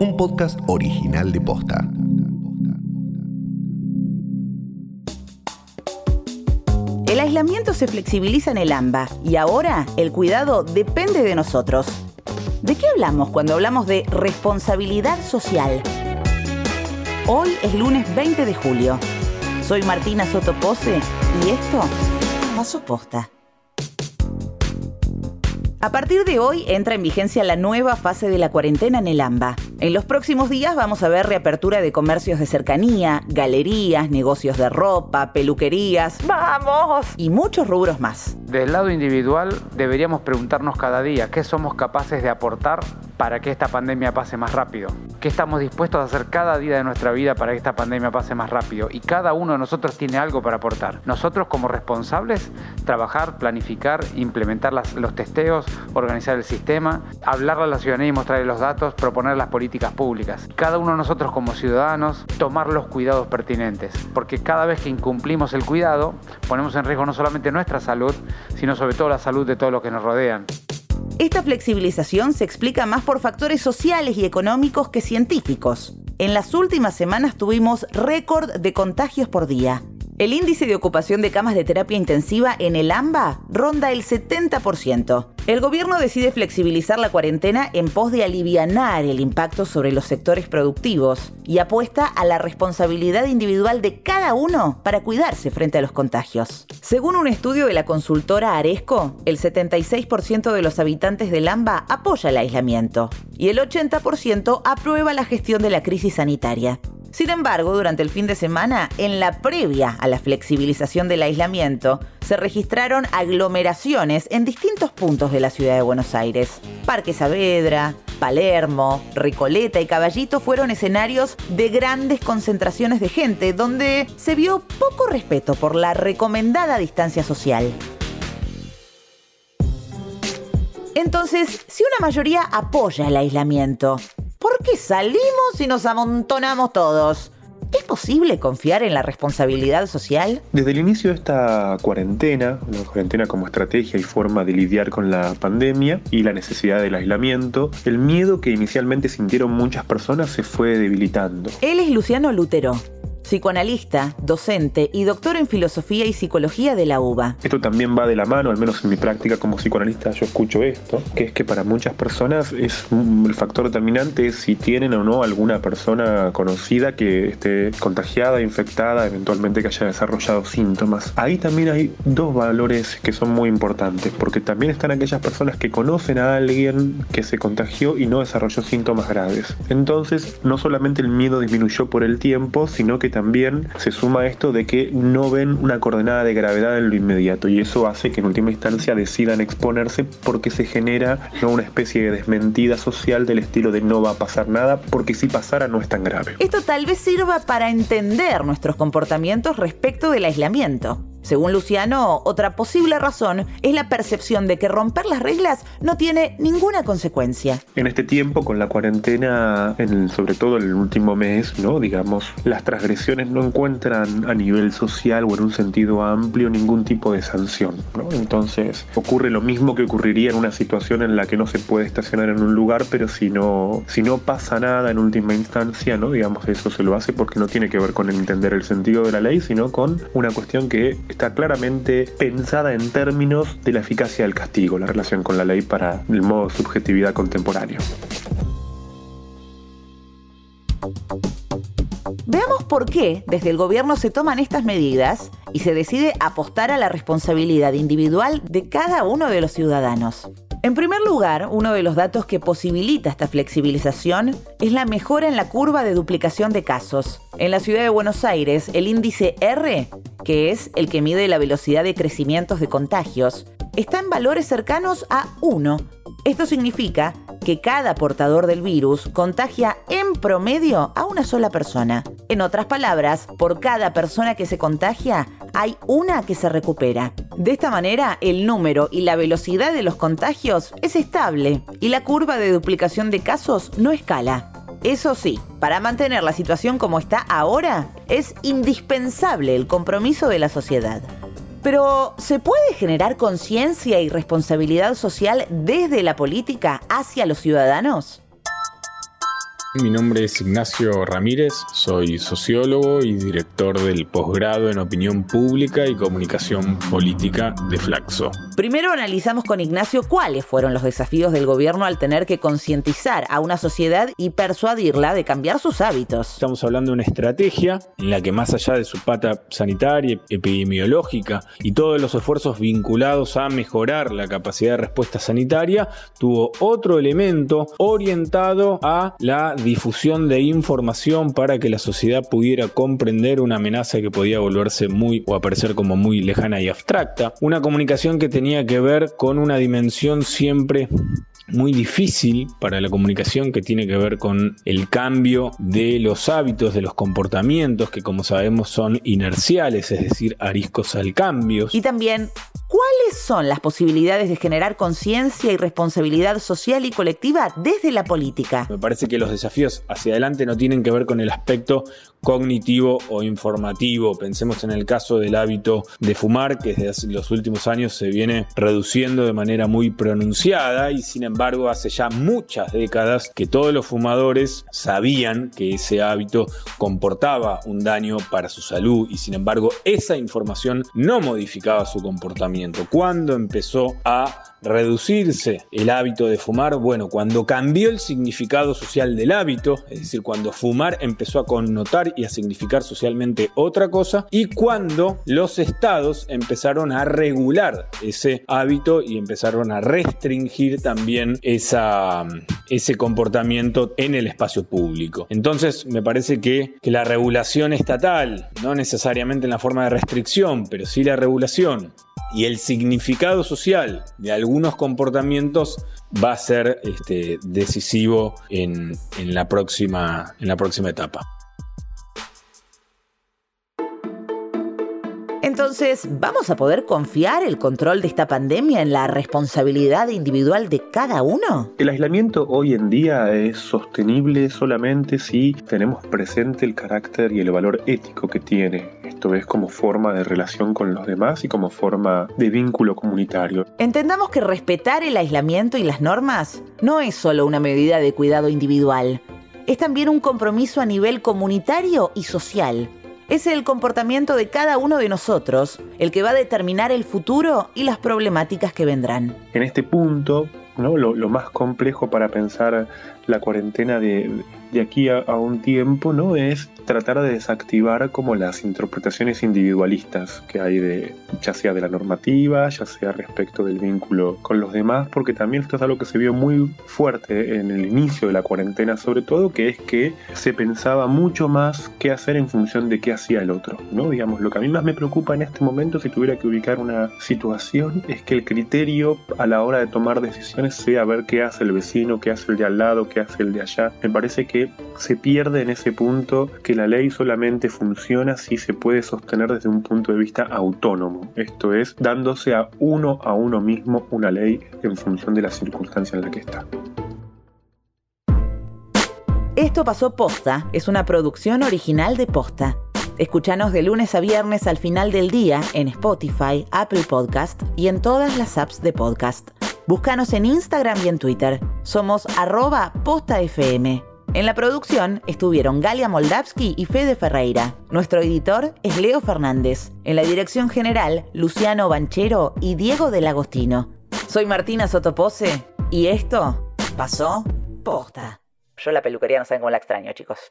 un podcast original de Posta. El aislamiento se flexibiliza en el AMBA y ahora el cuidado depende de nosotros. ¿De qué hablamos cuando hablamos de responsabilidad social? Hoy es lunes 20 de julio. Soy Martina Sotopose y esto pasó posta. A partir de hoy entra en vigencia la nueva fase de la cuarentena en el AMBA. En los próximos días vamos a ver reapertura de comercios de cercanía, galerías, negocios de ropa, peluquerías, vamos, y muchos rubros más. Del lado individual deberíamos preguntarnos cada día qué somos capaces de aportar para que esta pandemia pase más rápido. ¿Qué estamos dispuestos a hacer cada día de nuestra vida para que esta pandemia pase más rápido? Y cada uno de nosotros tiene algo para aportar. Nosotros como responsables, trabajar, planificar, implementar los testeos, organizar el sistema, hablarle a la ciudadanía y mostrarle los datos, proponer las políticas públicas. Cada uno de nosotros como ciudadanos tomar los cuidados pertinentes, porque cada vez que incumplimos el cuidado, ponemos en riesgo no solamente nuestra salud, sino sobre todo la salud de todos los que nos rodean. Esta flexibilización se explica más por factores sociales y económicos que científicos. En las últimas semanas tuvimos récord de contagios por día. El índice de ocupación de camas de terapia intensiva en el AMBA ronda el 70%. El gobierno decide flexibilizar la cuarentena en pos de alivianar el impacto sobre los sectores productivos y apuesta a la responsabilidad individual de cada uno para cuidarse frente a los contagios. Según un estudio de la consultora Aresco, el 76% de los habitantes del AMBA apoya el aislamiento y el 80% aprueba la gestión de la crisis sanitaria. Sin embargo, durante el fin de semana, en la previa a la flexibilización del aislamiento, se registraron aglomeraciones en distintos puntos de la ciudad de Buenos Aires. Parque Saavedra, Palermo, Recoleta y Caballito fueron escenarios de grandes concentraciones de gente donde se vio poco respeto por la recomendada distancia social. Entonces, si una mayoría apoya el aislamiento, ¿Por qué salimos y nos amontonamos todos? ¿Es posible confiar en la responsabilidad social? Desde el inicio de esta cuarentena, la cuarentena como estrategia y forma de lidiar con la pandemia y la necesidad del aislamiento, el miedo que inicialmente sintieron muchas personas se fue debilitando. Él es Luciano Lutero, psicoanalista, docente y doctor en filosofía y psicología de la UBA. Esto también va de la mano, al menos en mi práctica como psicoanalista yo escucho esto, que es que para muchas personas es el factor determinante si tienen o no alguna persona conocida que esté contagiada, infectada, eventualmente que haya desarrollado síntomas. Ahí también hay dos valores que son muy importantes, porque también están aquellas personas que conocen a alguien que se contagió y no desarrolló síntomas graves. Entonces, no solamente el miedo disminuyó por el tiempo, sino que también se suma esto de que no ven una coordenada de gravedad en lo inmediato y eso hace que en última instancia decidan exponerse porque se genera una especie de desmentida social del estilo de no va a pasar nada porque si pasara no es tan grave. Esto tal vez sirva para entender nuestros comportamientos respecto del aislamiento. Según Luciano, otra posible razón es la percepción de que romper las reglas no tiene ninguna consecuencia. En este tiempo, con la cuarentena, en sobre todo en el último mes, ¿no? digamos, las transgresiones no encuentran a nivel social o en un sentido amplio ningún tipo de sanción. Entonces, ocurre lo mismo que ocurriría en una situación en la que no se puede estacionar en un lugar, pero si no, si no pasa nada en última instancia, ¿no? digamos, eso se lo hace porque no tiene que ver con entender el sentido de la ley, sino con una cuestión que está claramente pensada en términos de la eficacia del castigo, la relación con la ley para el modo subjetividad contemporáneo. Veamos por qué desde el gobierno se toman estas medidas y se decide apostar a la responsabilidad individual de cada uno de los ciudadanos. En primer lugar, uno de los datos que posibilita esta flexibilización es la mejora en la curva de duplicación de casos. En la ciudad de Buenos Aires, el índice R que es el que mide la velocidad de crecimientos de contagios, está en valores cercanos a 1. Esto significa que cada portador del virus contagia en promedio a una sola persona. En otras palabras, por cada persona que se contagia, hay una que se recupera. De esta manera, el número y la velocidad de los contagios es estable y la curva de duplicación de casos no escala. Eso sí, para mantener la situación como está ahora, es indispensable el compromiso de la sociedad. Pero, ¿se puede generar conciencia y responsabilidad social desde la política hacia los ciudadanos? Mi nombre es Ignacio Ramírez, soy sociólogo y director del posgrado en opinión pública y comunicación política de Flaxo. Primero analizamos con Ignacio cuáles fueron los desafíos del gobierno al tener que concientizar a una sociedad y persuadirla de cambiar sus hábitos. Estamos hablando de una estrategia en la que más allá de su pata sanitaria, epidemiológica y todos los esfuerzos vinculados a mejorar la capacidad de respuesta sanitaria, tuvo otro elemento orientado a la difusión de información para que la sociedad pudiera comprender una amenaza que podía volverse muy o aparecer como muy lejana y abstracta. Una comunicación que tenía que ver con una dimensión siempre muy difícil para la comunicación que tiene que ver con el cambio de los hábitos, de los comportamientos que como sabemos son inerciales, es decir, ariscos al cambio. Y también ¿Cuáles son las posibilidades de generar conciencia y responsabilidad social y colectiva desde la política? Me parece que los desafíos hacia adelante no tienen que ver con el aspecto cognitivo o informativo. Pensemos en el caso del hábito de fumar, que desde los últimos años se viene reduciendo de manera muy pronunciada y sin embargo hace ya muchas décadas que todos los fumadores sabían que ese hábito comportaba un daño para su salud y sin embargo esa información no modificaba su comportamiento. Cuando empezó a reducirse el hábito de fumar? Bueno, cuando cambió el significado social del hábito, es decir, cuando fumar empezó a connotar y a significar socialmente otra cosa, y cuando los estados empezaron a regular ese hábito y empezaron a restringir también esa, ese comportamiento en el espacio público. Entonces, me parece que, que la regulación estatal, no necesariamente en la forma de restricción, pero sí la regulación y el significado social de algunos comportamientos va a ser este, decisivo en, en, la próxima, en la próxima etapa. Entonces, ¿vamos a poder confiar el control de esta pandemia en la responsabilidad individual de cada uno? El aislamiento hoy en día es sostenible solamente si tenemos presente el carácter y el valor ético que tiene. Esto es como forma de relación con los demás y como forma de vínculo comunitario. Entendamos que respetar el aislamiento y las normas no es solo una medida de cuidado individual, es también un compromiso a nivel comunitario y social es el comportamiento de cada uno de nosotros el que va a determinar el futuro y las problemáticas que vendrán. En este punto, ¿no? lo, lo más complejo para pensar la cuarentena de, de aquí a, un tiempo no es tratar de desactivar como las interpretaciones individualistas que hay de ya sea de la normativa, ya sea respecto del vínculo con los demás, porque también esto es algo que se vio muy fuerte en el inicio de la cuarentena, sobre todo, que es que se pensaba mucho más qué hacer en función de qué hacía el otro, ¿no? Digamos, lo que a mí más me preocupa en este momento, si tuviera que ubicar una situación, es que el criterio a la hora de tomar decisiones sea ver qué hace el vecino, qué hace el de al lado, qué hace el de allá. Me parece que se pierde en ese punto que la ley solamente funciona si se puede sostener desde un punto de vista autónomo, esto es, dándose a uno a uno mismo una ley en función de la circunstancia en la que está. Esto pasó posta, es una producción original de posta. Escúchanos de lunes a viernes al final del día en Spotify, Apple Podcast y en todas las apps de podcast. Búscanos en Instagram y en Twitter. Somos arroba postafm. En la producción estuvieron Galia Moldavsky y Fede Ferreira. Nuestro editor es Leo Fernández. En la dirección general, Luciano Banchero y Diego del Agostino. Soy Martina Sotopose y esto pasó posta. Yo la peluquería no saben cómo la extraño, chicos.